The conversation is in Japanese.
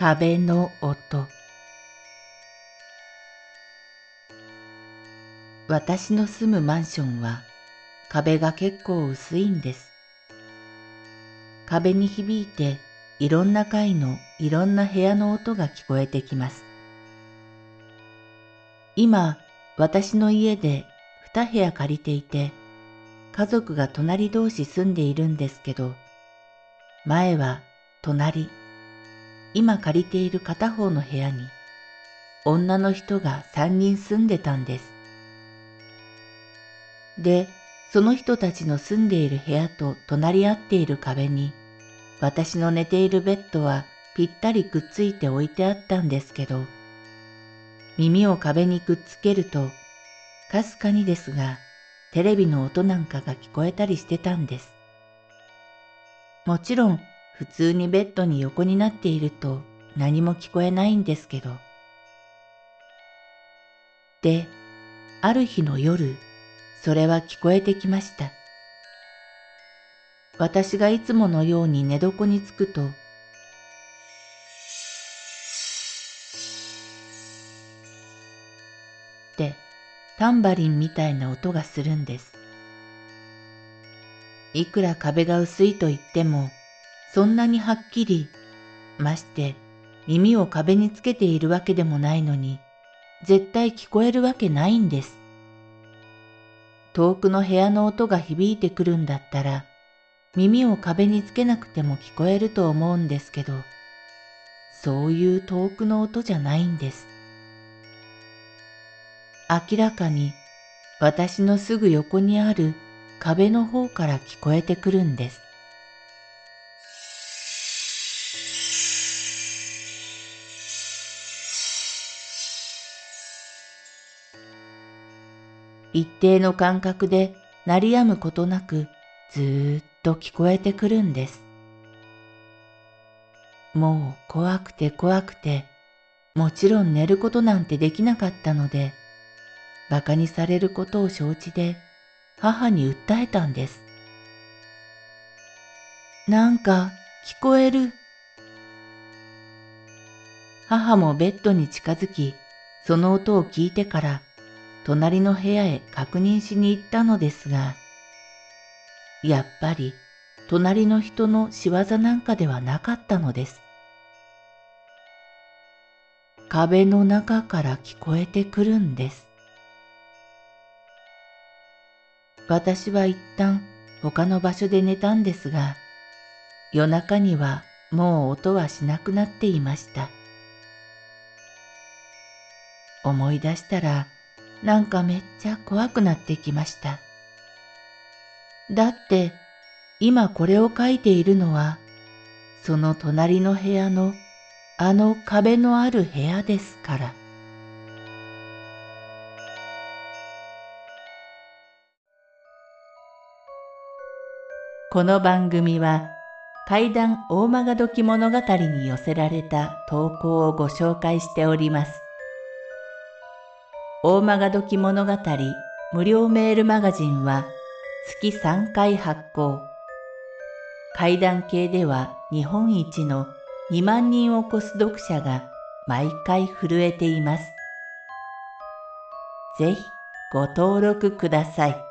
壁の音私の住むマンションは壁が結構薄いんです。壁に響いていろんな階のいろんな部屋の音が聞こえてきます。今、私の家で2部屋借りていて、家族が隣同士住んでいるんですけど、前は隣、今借りている片方の部屋に女の人が三人住んでたんです。で、その人たちの住んでいる部屋と隣り合っている壁に私の寝ているベッドはぴったりくっついて置いてあったんですけど、耳を壁にくっつけると、かすかにですが、テレビの音なんかが聞こえたりしてたんです。もちろん普通にベッドに横になっていると何も聞こえないんですけど。で、ある日の夜、それは聞こえてきました。私がいつものように寝床につくと、で、タンバリンみたいな音がするんです。いくら壁が薄いと言っても、そんなにはっきり、まして耳を壁につけているわけでもないのに、絶対聞こえるわけないんです。遠くの部屋の音が響いてくるんだったら、耳を壁につけなくても聞こえると思うんですけど、そういう遠くの音じゃないんです。明らかに私のすぐ横にある壁の方から聞こえてくるんです。一定の間隔で鳴り止むことなくずっと聞こえてくるんです。もう怖くて怖くて、もちろん寝ることなんてできなかったので、馬鹿にされることを承知で母に訴えたんです。なんか聞こえる。母もベッドに近づき、その音を聞いてから隣の部屋へ確認しに行ったのですが、やっぱり隣の人の仕業なんかではなかったのです。壁の中から聞こえてくるんです。私は一旦他の場所で寝たんですが、夜中にはもう音はしなくなっていました。思い出したらなんかめっちゃ怖くなってきました。だって今これを書いているのはその隣の部屋のあの壁のある部屋ですから。この番組は怪談大曲時物語に寄せられた投稿をご紹介しております。大曲時物語無料メールマガジンは月3回発行。階段系では日本一の2万人を超す読者が毎回震えています。ぜひご登録ください。